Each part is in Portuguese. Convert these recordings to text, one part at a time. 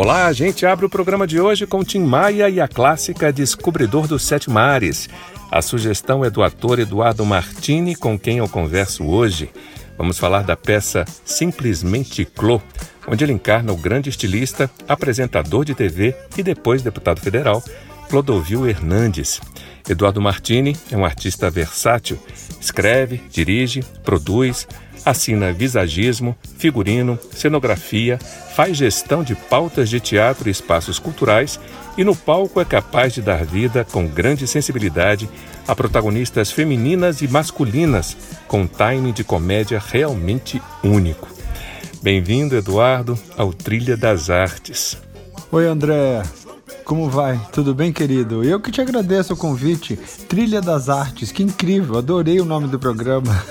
Olá, a gente abre o programa de hoje com Tim Maia e a clássica Descobridor dos Sete Mares. A sugestão é do ator Eduardo Martini, com quem eu converso hoje. Vamos falar da peça Simplesmente Clô, onde ele encarna o grande estilista, apresentador de TV e depois deputado federal, Clodovil Hernandes. Eduardo Martini é um artista versátil, escreve, dirige, produz, Assina visagismo, figurino, cenografia, faz gestão de pautas de teatro e espaços culturais e no palco é capaz de dar vida com grande sensibilidade a protagonistas femininas e masculinas, com um time de comédia realmente único. Bem-vindo, Eduardo, ao Trilha das Artes. Oi, André. Como vai? Tudo bem, querido? Eu que te agradeço o convite. Trilha das Artes, que incrível, adorei o nome do programa.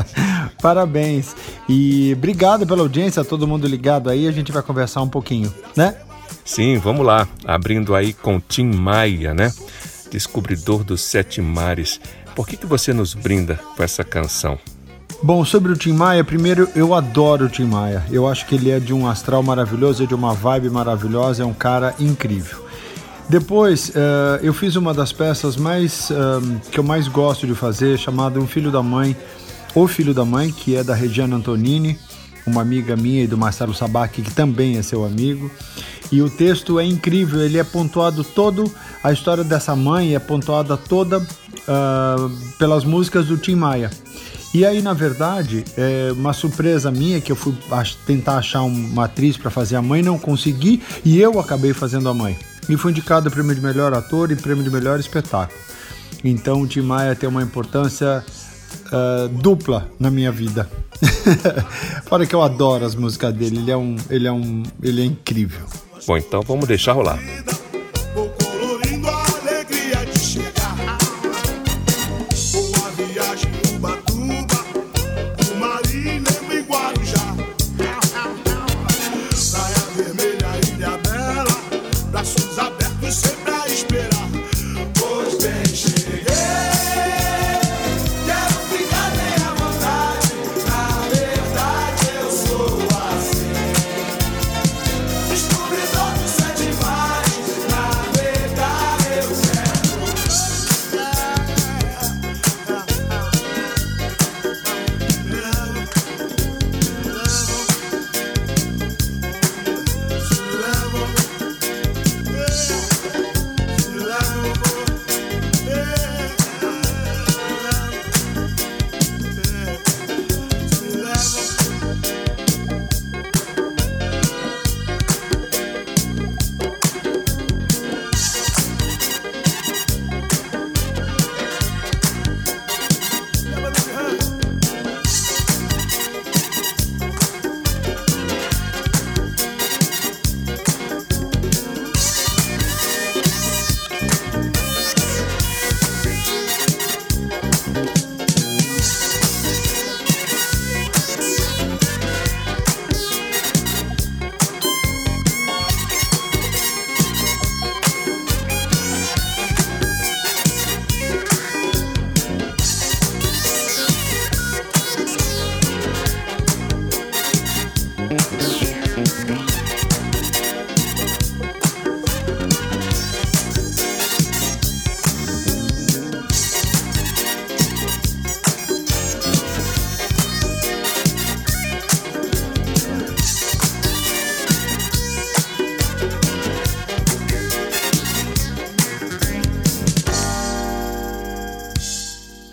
Parabéns. E obrigado pela audiência, todo mundo ligado aí, a gente vai conversar um pouquinho, né? Sim, vamos lá. Abrindo aí com Tim Maia, né? Descobridor dos Sete Mares. Por que, que você nos brinda com essa canção? Bom, sobre o Tim Maia, primeiro eu adoro o Tim Maia. Eu acho que ele é de um astral maravilhoso, é de uma vibe maravilhosa, é um cara incrível. Depois, uh, eu fiz uma das peças mais uh, que eu mais gosto de fazer, chamada Um Filho da Mãe, O Filho da Mãe, que é da Regiana Antonini, uma amiga minha e do Marcelo Sabac, que também é seu amigo. E o texto é incrível, ele é pontuado todo, a história dessa mãe é pontuada toda uh, pelas músicas do Tim Maia. E aí, na verdade, é uma surpresa minha que eu fui tentar achar uma atriz para fazer a mãe, não consegui e eu acabei fazendo a mãe e foi indicado o prêmio de melhor ator e prêmio de melhor espetáculo. Então o Tim Maia tem uma importância uh, dupla na minha vida. Fora que eu adoro as músicas dele, ele é um, ele é um, ele é incrível. Bom, então vamos deixar rolar.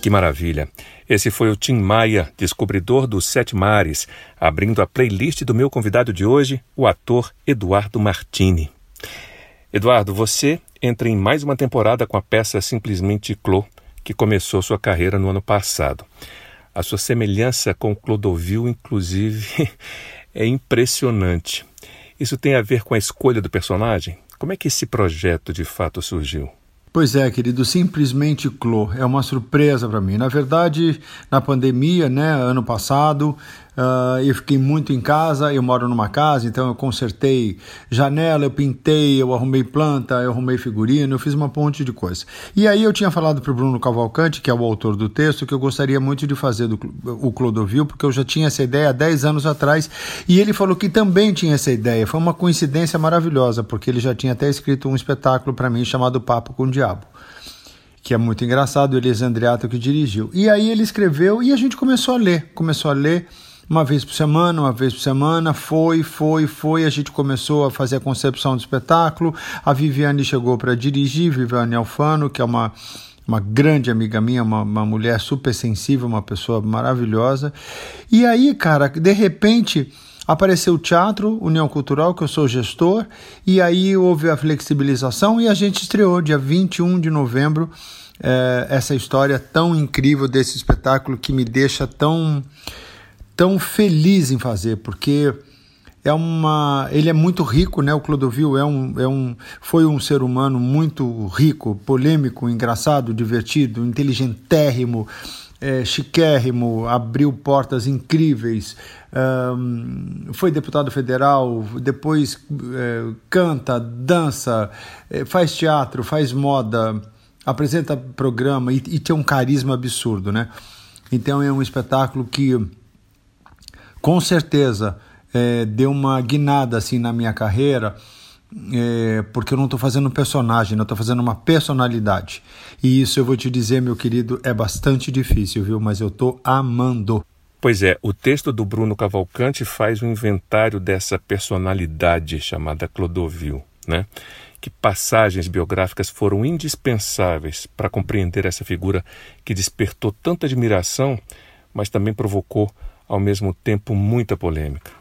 Que maravilha! Esse foi o Tim Maia, descobridor dos Sete Mares, abrindo a playlist do meu convidado de hoje, o ator Eduardo Martini. Eduardo, você entra em mais uma temporada com a peça Simplesmente Clô, que começou sua carreira no ano passado. A sua semelhança com Clodovil, inclusive, é impressionante. Isso tem a ver com a escolha do personagem? Como é que esse projeto de fato surgiu? Pois é, querido, simplesmente Clô. É uma surpresa para mim. Na verdade, na pandemia, né, ano passado, Uh, eu fiquei muito em casa, eu moro numa casa, então eu consertei janela, eu pintei, eu arrumei planta, eu arrumei figurino, eu fiz uma ponte de coisa. E aí eu tinha falado para o Bruno Cavalcante, que é o autor do texto, que eu gostaria muito de fazer do, o Clodovil, porque eu já tinha essa ideia há 10 anos atrás, e ele falou que também tinha essa ideia. Foi uma coincidência maravilhosa, porque ele já tinha até escrito um espetáculo para mim chamado Papo com o Diabo que é muito engraçado, o Elias Andreato que dirigiu. E aí ele escreveu e a gente começou a ler, começou a ler uma vez por semana, uma vez por semana, foi, foi, foi. A gente começou a fazer a concepção do espetáculo. A Viviane chegou para dirigir, Viviane Alfano, que é uma uma grande amiga minha, uma, uma mulher super sensível, uma pessoa maravilhosa. E aí, cara, de repente apareceu o teatro, União Cultural, que eu sou gestor, e aí houve a flexibilização e a gente estreou dia 21 de novembro é, essa história tão incrível desse espetáculo que me deixa tão tão feliz em fazer, porque é uma, ele é muito rico, né? O Clodovil é um, é um, foi um ser humano muito rico, polêmico, engraçado, divertido, inteligentérrimo, é, chiquérrimo, abriu portas incríveis, um, foi deputado federal, depois é, canta, dança, é, faz teatro, faz moda, apresenta programa e, e tem um carisma absurdo, né? Então é um espetáculo que com certeza é, deu uma guinada assim na minha carreira, é, porque eu não estou fazendo um personagem, eu estou fazendo uma personalidade. E isso eu vou te dizer, meu querido, é bastante difícil, viu? Mas eu estou amando. Pois é, o texto do Bruno Cavalcante faz um inventário dessa personalidade chamada Clodovil, né? Que passagens biográficas foram indispensáveis para compreender essa figura que despertou tanta admiração, mas também provocou ao mesmo tempo muita polêmica.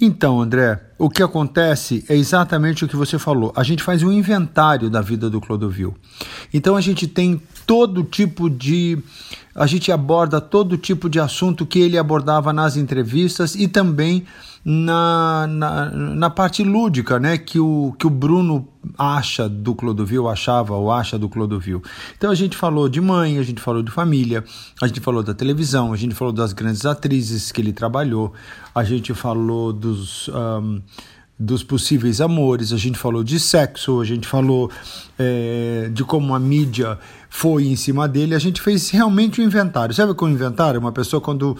Então, André, o que acontece é exatamente o que você falou. A gente faz um inventário da vida do Clodovil. Então a gente tem todo tipo de. A gente aborda todo tipo de assunto que ele abordava nas entrevistas e também na, na, na, parte lúdica, né, que o, que o Bruno acha do Clodovil, achava ou acha do Clodovil. Então a gente falou de mãe, a gente falou de família, a gente falou da televisão, a gente falou das grandes atrizes que ele trabalhou, a gente falou dos. Um, dos possíveis amores, a gente falou de sexo, a gente falou é, de como a mídia foi em cima dele, a gente fez realmente um inventário. Sabe o é um inventário? Uma pessoa quando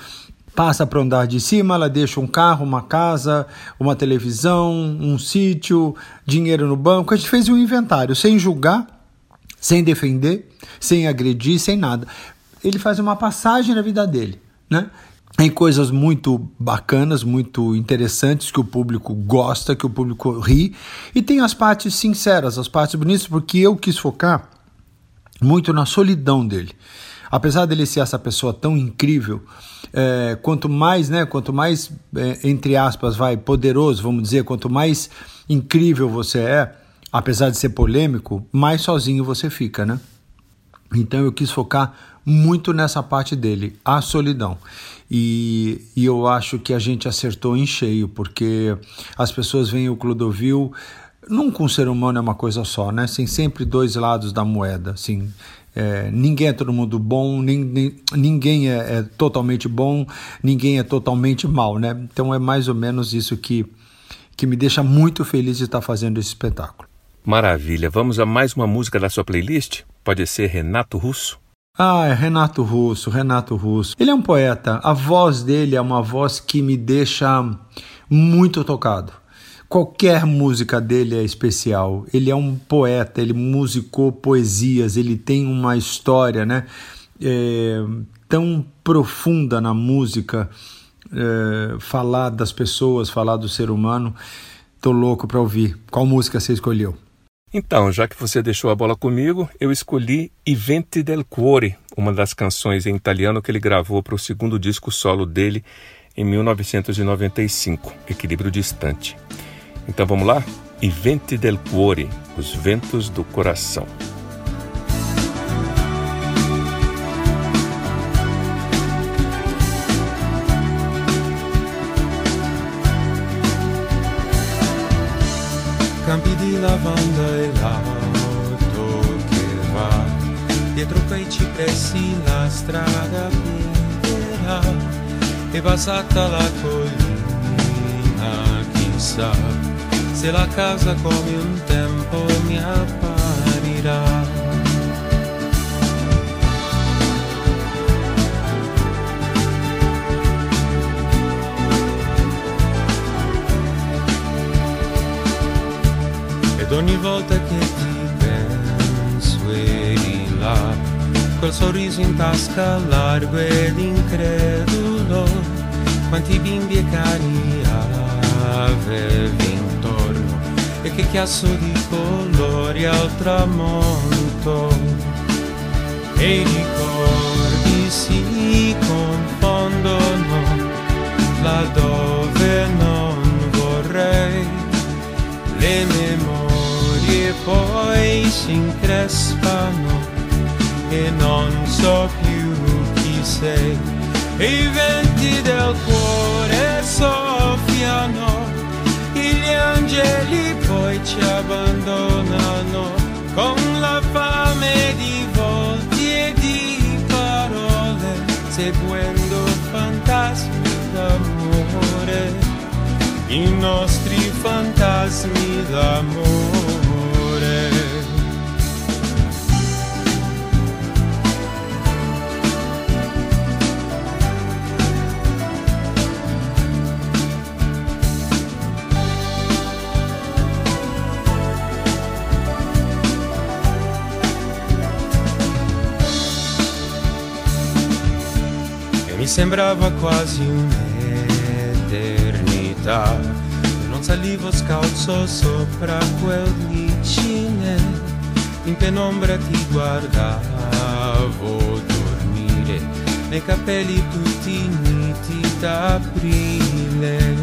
passa para o andar de cima, ela deixa um carro, uma casa, uma televisão, um sítio, dinheiro no banco. A gente fez um inventário sem julgar, sem defender, sem agredir, sem nada. Ele faz uma passagem na vida dele, né? Em coisas muito bacanas, muito interessantes que o público gosta, que o público ri, e tem as partes sinceras, as partes bonitas, porque eu quis focar muito na solidão dele. Apesar dele ser essa pessoa tão incrível, é, quanto mais, né, quanto mais, é, entre aspas, vai, poderoso, vamos dizer, quanto mais incrível você é, apesar de ser polêmico, mais sozinho você fica, né? Então eu quis focar muito nessa parte dele, a solidão. E, e eu acho que a gente acertou em cheio, porque as pessoas veem o Clodovil. Nunca um ser humano é uma coisa só, né? Tem sempre dois lados da moeda, assim. É, ninguém é todo mundo bom, ninguém, ninguém é, é, totalmente bom, ninguém é totalmente mal, né? Então é mais ou menos isso que, que me deixa muito feliz de estar fazendo esse espetáculo. Maravilha. Vamos a mais uma música da sua playlist? Pode ser Renato Russo? Ah, é Renato Russo, Renato Russo. Ele é um poeta. A voz dele é uma voz que me deixa muito tocado. Qualquer música dele é especial. Ele é um poeta, ele musicou poesias, ele tem uma história né, é, tão profunda na música, é, falar das pessoas, falar do ser humano. Tô louco para ouvir. Qual música você escolheu? Então, já que você deixou a bola comigo, eu escolhi I Venti del Cuore, uma das canções em italiano que ele gravou para o segundo disco solo dele em 1995, Equilíbrio Distante. Então vamos lá? I venti del cuore, os ventos do coração. campi di lavanda e l'auto che va dietro quei cipressi la strada piederà e passata la collina chissà se la casa come un tempo mi apparirà. Ed ogni volta che ti penso eri là, quel sorriso in tasca largo ed incredulo, quanti bimbi e cani avevi e che chiasso di colori al tramonto. E i ricordi si confondono laddove non vorrei le memorie poi si increspano e non so più chi sei. I venti del cuore soffiano, gli angeli poi ci abbandonano con la fame di volti e di parole, seguendo fantasmi d'amore, i nostri fantasmi d'amore. Sembrava quasi un'eternità. Non salivo scalzo sopra quel licine, in penombra ti guardavo dormire, nei capelli tutti niti d'aprile.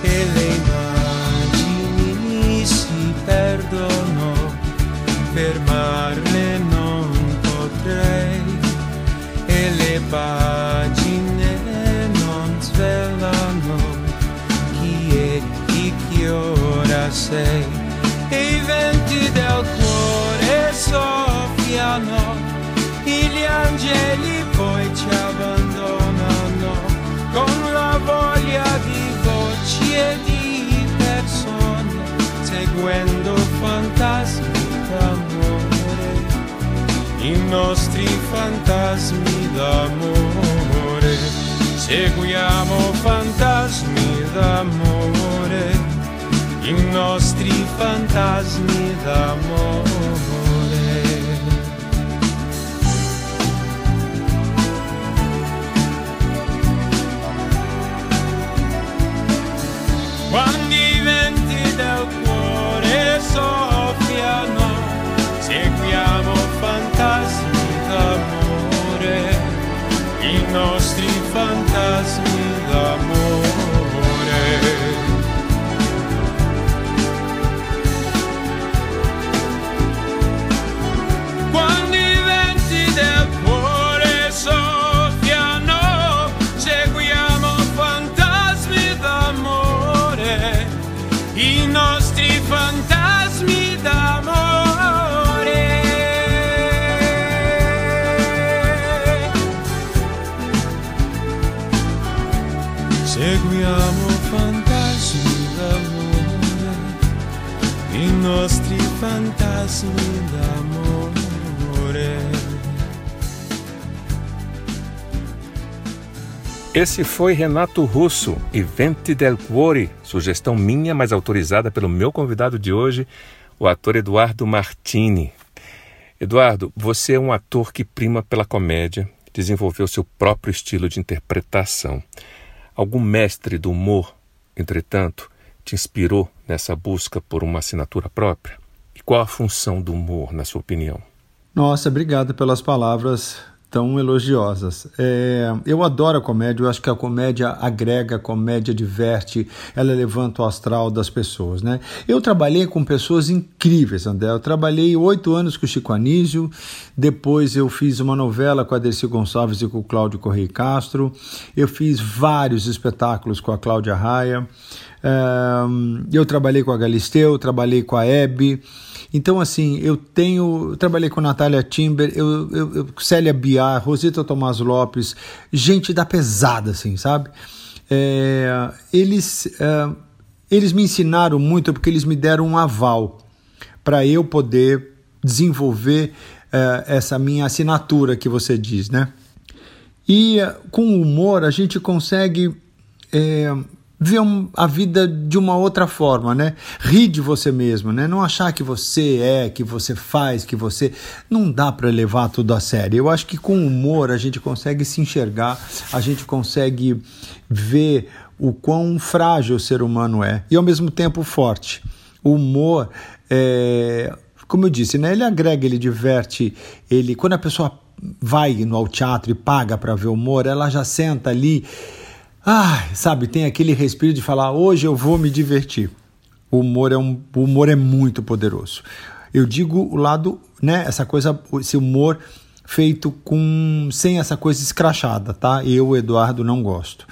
E le immagini si perdono, fermarle non pagine non svelano chi è chi che ora sei. E i venti del cuore soffiano gli angeli seguiamo fantasmi d'amore, i nostri fantasmi d'amore. Esse foi Renato Russo e Vente del Cuore, sugestão minha, mas autorizada pelo meu convidado de hoje, o ator Eduardo Martini. Eduardo, você é um ator que prima pela comédia, desenvolveu seu próprio estilo de interpretação. Algum mestre do humor, entretanto, te inspirou nessa busca por uma assinatura própria? E qual a função do humor, na sua opinião? Nossa, obrigado pelas palavras tão elogiosas. É, eu adoro a comédia, eu acho que a comédia agrega, a comédia diverte, ela levanta o astral das pessoas. Né? Eu trabalhei com pessoas incríveis, André. Eu trabalhei oito anos com o Chico Anísio, depois eu fiz uma novela com a Dercy Gonçalves e com o Cláudio Correia Castro, eu fiz vários espetáculos com a Cláudia Raia, é, eu trabalhei com a Galisteu, trabalhei com a Hebe, então, assim, eu tenho. Eu trabalhei com Natália Timber, eu, eu, eu, Célia Biar, Rosita Tomás Lopes, gente da pesada, assim, sabe? É, eles, é, eles me ensinaram muito porque eles me deram um aval para eu poder desenvolver é, essa minha assinatura que você diz, né? E é, com o humor a gente consegue é, ver a vida de uma outra forma, né? Rir de você mesmo, né? Não achar que você é, que você faz, que você não dá para levar tudo a sério. Eu acho que com humor a gente consegue se enxergar, a gente consegue ver o quão frágil o ser humano é e ao mesmo tempo forte. O humor é, como eu disse, né? Ele agrega, ele diverte, ele quando a pessoa vai no ao teatro e paga para ver humor, ela já senta ali ah, sabe, tem aquele respiro de falar, hoje eu vou me divertir. O humor é, um, o humor é muito poderoso. Eu digo o lado, né, essa coisa, esse humor feito com sem essa coisa escrachada, tá? Eu, Eduardo, não gosto.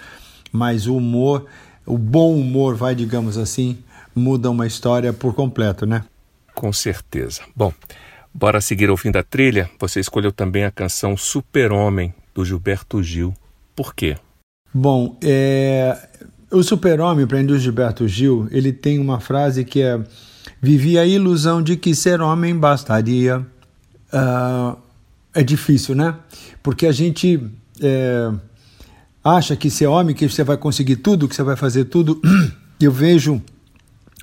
Mas o humor, o bom humor, vai, digamos assim, muda uma história por completo, né? Com certeza. Bom, bora seguir ao fim da trilha. Você escolheu também a canção Super-Homem, do Gilberto Gil. Por quê? Bom, é, o super-homem, para Gilberto Gil, ele tem uma frase que é Vivi a ilusão de que ser homem bastaria. Uh, é difícil, né? Porque a gente é, acha que ser homem, que você vai conseguir tudo, que você vai fazer tudo. Eu vejo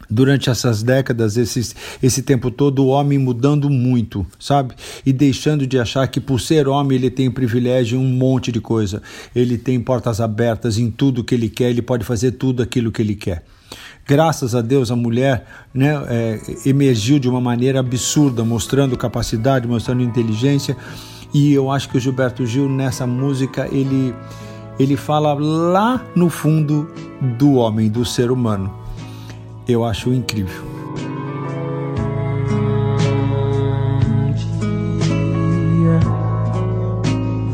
durante essas décadas, esses, esse tempo todo, o homem mudando muito, sabe? E deixando de achar que por ser homem ele tem privilégio em um monte de coisa. Ele tem portas abertas em tudo que ele quer, ele pode fazer tudo aquilo que ele quer. Graças a Deus a mulher né, é, emergiu de uma maneira absurda, mostrando capacidade, mostrando inteligência. E eu acho que o Gilberto Gil nessa música ele ele fala lá no fundo do homem, do ser humano eu acho incrível.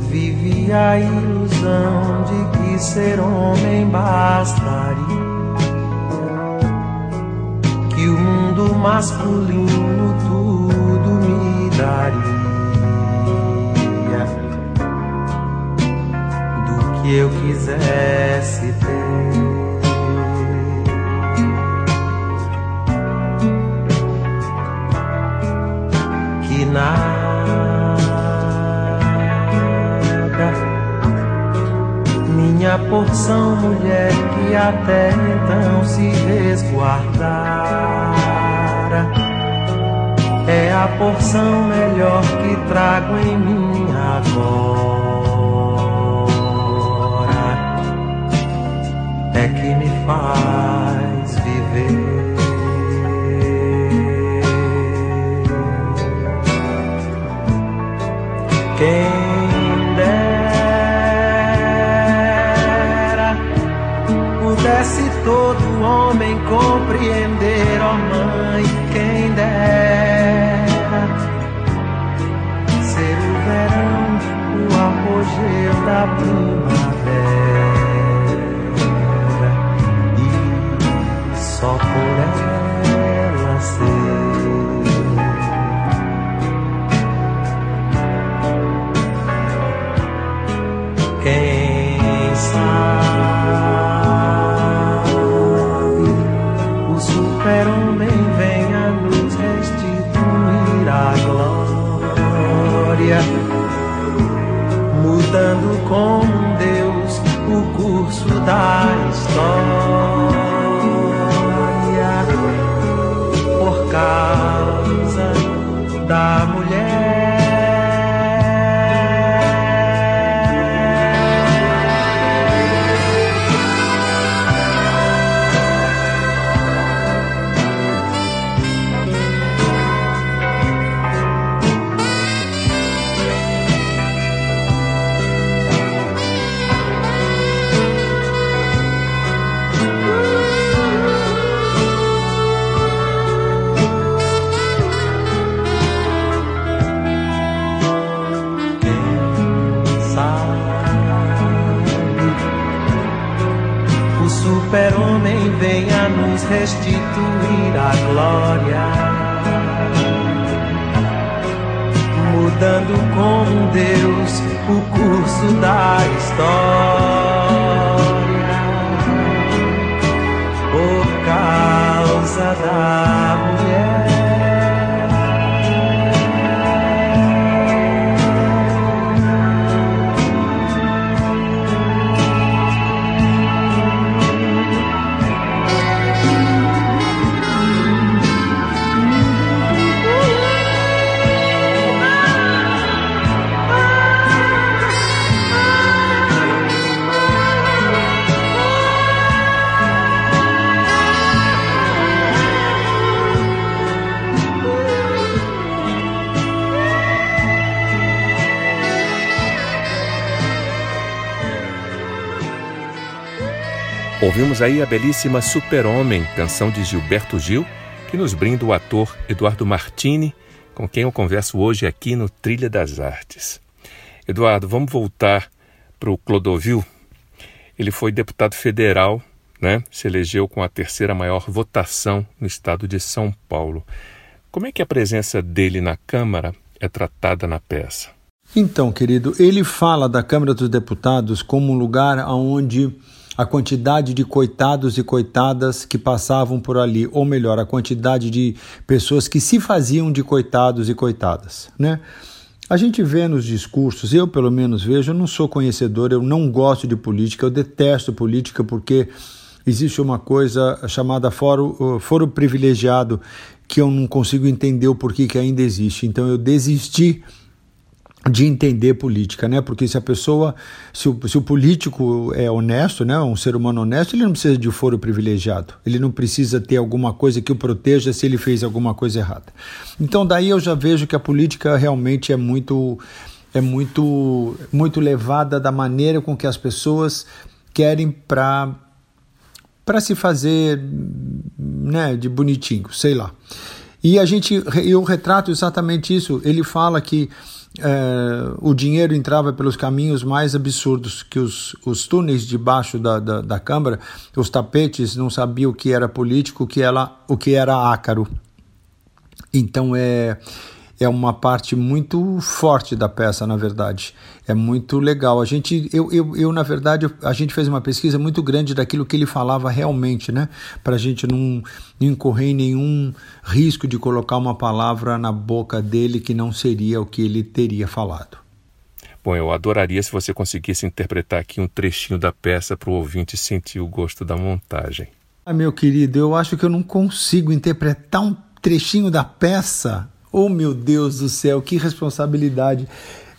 vivi a ilusão de que ser homem bastaria. Que o mundo masculino tudo me daria. Do que eu quisesse ter. Nada. Minha porção, mulher que até então se resguardara, é a porção melhor que trago em mim agora. É que me faz viver. Quem dera pudesse todo homem compreender, Ouvimos aí a belíssima Super-Homem, canção de Gilberto Gil, que nos brinda o ator Eduardo Martini, com quem eu converso hoje aqui no Trilha das Artes. Eduardo, vamos voltar para o Clodovil. Ele foi deputado federal, né? se elegeu com a terceira maior votação no estado de São Paulo. Como é que a presença dele na Câmara é tratada na peça? Então, querido, ele fala da Câmara dos Deputados como um lugar onde a quantidade de coitados e coitadas que passavam por ali, ou melhor, a quantidade de pessoas que se faziam de coitados e coitadas, né? A gente vê nos discursos, eu pelo menos vejo, eu não sou conhecedor, eu não gosto de política, eu detesto política porque existe uma coisa chamada foro, foro privilegiado que eu não consigo entender o porquê que ainda existe. Então eu desisti de entender política, né? Porque se a pessoa, se o, se o político é honesto, né? Um ser humano honesto, ele não precisa de foro privilegiado. Ele não precisa ter alguma coisa que o proteja se ele fez alguma coisa errada. Então daí eu já vejo que a política realmente é muito é muito muito levada da maneira com que as pessoas querem para para se fazer, né, de bonitinho, sei lá. E a gente eu retrato exatamente isso. Ele fala que é, o dinheiro entrava pelos caminhos mais absurdos, que os, os túneis debaixo da, da, da Câmara, os tapetes, não sabiam o que era político, o que era, o que era ácaro. Então é é uma parte muito forte da peça, na verdade. É muito legal. A gente, eu, eu, eu na verdade, a gente fez uma pesquisa muito grande daquilo que ele falava realmente, né? Para a gente não, não incorrer em nenhum risco de colocar uma palavra na boca dele que não seria o que ele teria falado. Bom, eu adoraria se você conseguisse interpretar aqui um trechinho da peça para o ouvinte sentir o gosto da montagem. Ah, meu querido, eu acho que eu não consigo interpretar um trechinho da peça Oh, meu Deus do céu, que responsabilidade!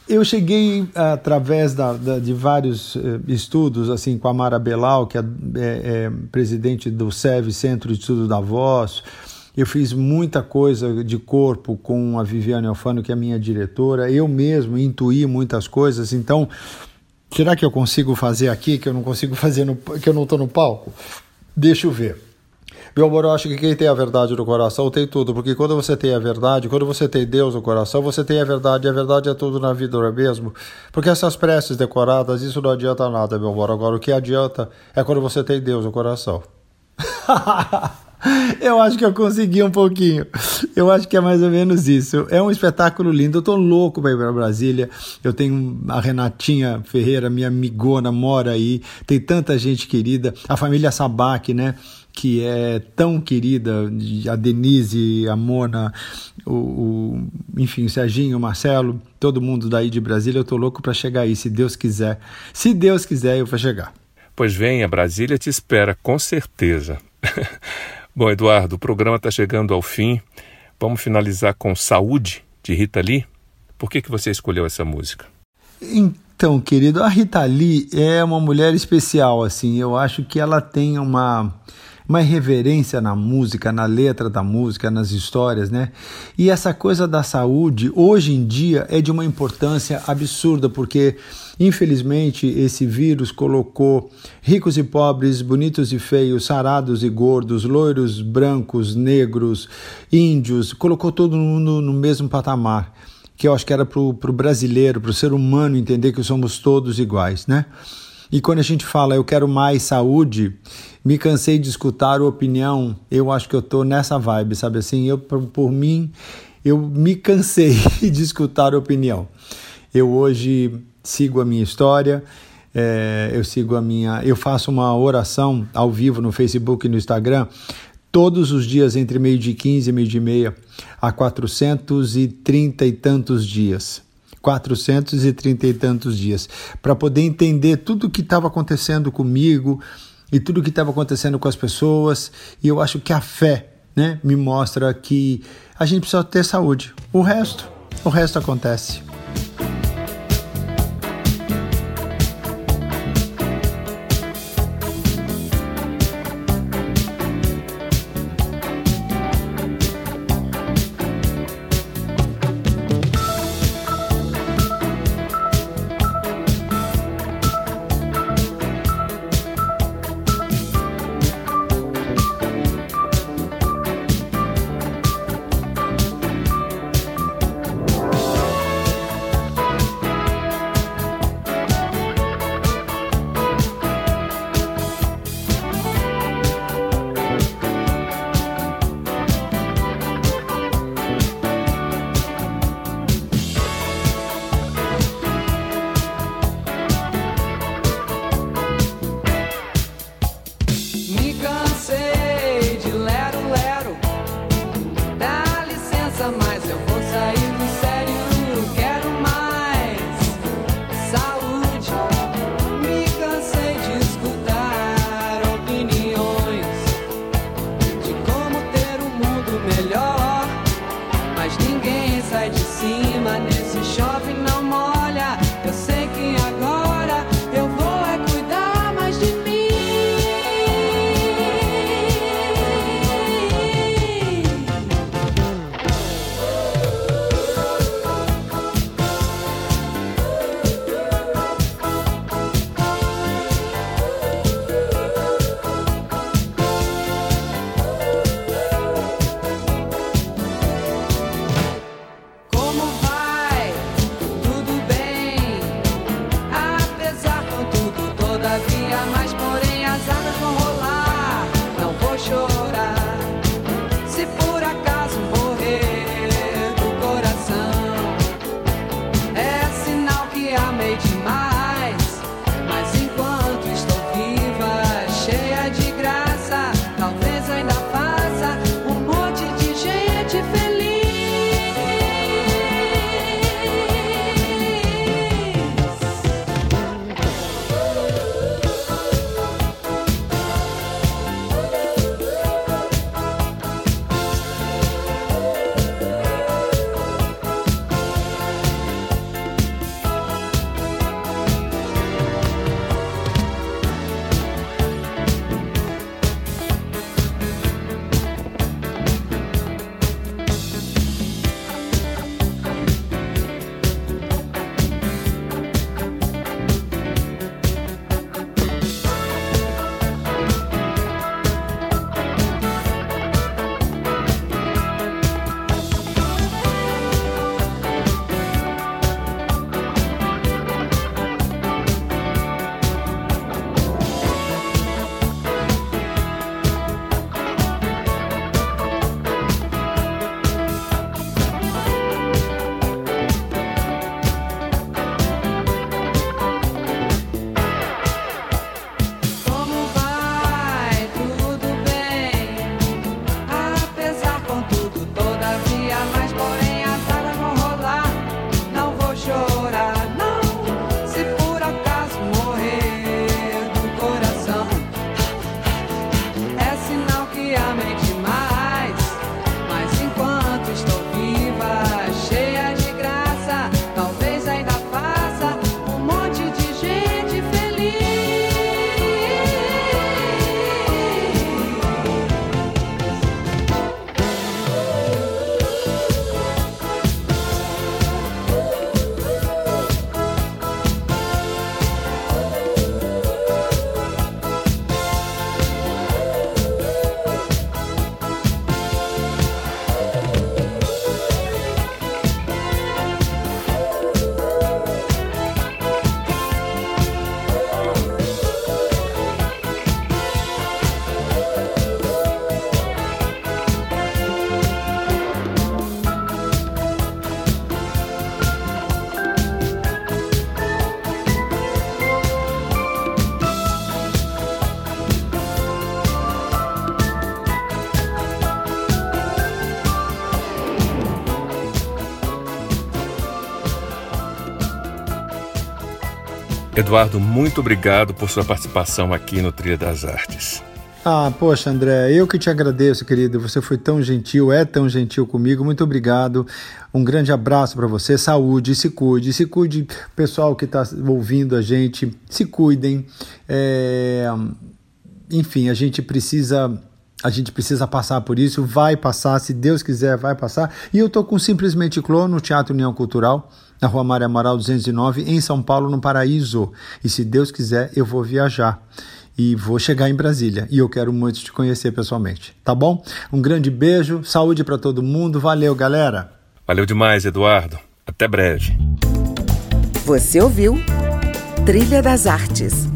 Eu cheguei através da, da, de vários eh, estudos, assim, com a Mara Belal, que é, é, é, presidente do SEV, Centro de Estudo da Voz. Eu fiz muita coisa de corpo com a Viviane Alfano, que é minha diretora. Eu mesmo intuí muitas coisas. Então, será que eu consigo fazer aqui que eu não consigo fazer no, que eu não estou no palco? Deixa eu ver. Meu acho que quem tem a verdade no coração tem tudo, porque quando você tem a verdade, quando você tem Deus no coração, você tem a verdade, e a verdade é tudo na vida, não é mesmo? Porque essas preces decoradas, isso não adianta nada, meu amor. Agora, o que adianta é quando você tem Deus no coração. Eu acho que eu consegui um pouquinho. Eu acho que é mais ou menos isso. É um espetáculo lindo. Eu tô louco para ir para Brasília. Eu tenho a Renatinha Ferreira, minha amigona, mora aí. Tem tanta gente querida. A família Sabac, né? Que é tão querida, a Denise, a Mona, o, o, enfim, o Serginho, o Marcelo, todo mundo daí de Brasília, eu tô louco para chegar aí, se Deus quiser. Se Deus quiser, eu vou chegar. Pois venha, Brasília te espera, com certeza. Bom, Eduardo, o programa está chegando ao fim. Vamos finalizar com Saúde, de Rita Lee. Por que, que você escolheu essa música? Então, querido, a Rita Lee é uma mulher especial, assim. Eu acho que ela tem uma uma irreverência na música, na letra da música, nas histórias, né? E essa coisa da saúde, hoje em dia, é de uma importância absurda, porque infelizmente esse vírus colocou ricos e pobres, bonitos e feios, sarados e gordos, loiros, brancos, negros, índios, colocou todo mundo no mesmo patamar que eu acho que era para o brasileiro, para o ser humano entender que somos todos iguais, né? E quando a gente fala eu quero mais saúde, me cansei de escutar opinião, eu acho que eu tô nessa vibe, sabe assim? Eu por, por mim, eu me cansei de escutar opinião. Eu hoje sigo a minha história, é, eu sigo a minha. Eu faço uma oração ao vivo no Facebook e no Instagram todos os dias entre meio de 15 e meio de meia, há 430 e tantos dias. 430 e tantos dias, para poder entender tudo o que estava acontecendo comigo e tudo o que estava acontecendo com as pessoas. E eu acho que a fé né, me mostra que a gente precisa ter saúde. O resto, o resto acontece. Eduardo, muito obrigado por sua participação aqui no Trilha das Artes. Ah, poxa, André, eu que te agradeço, querido. Você foi tão gentil, é tão gentil comigo. Muito obrigado. Um grande abraço para você. Saúde, se cuide, se cuide, pessoal que está ouvindo a gente, se cuidem. É... Enfim, a gente precisa a gente precisa passar por isso, vai passar, se Deus quiser, vai passar. E eu tô com Simplesmente Clô no Teatro União Cultural, na Rua Maria Amaral 209, em São Paulo, no Paraíso. E se Deus quiser, eu vou viajar e vou chegar em Brasília e eu quero muito te conhecer pessoalmente, tá bom? Um grande beijo, saúde para todo mundo, valeu, galera. Valeu demais, Eduardo. Até breve. Você ouviu Trilha das Artes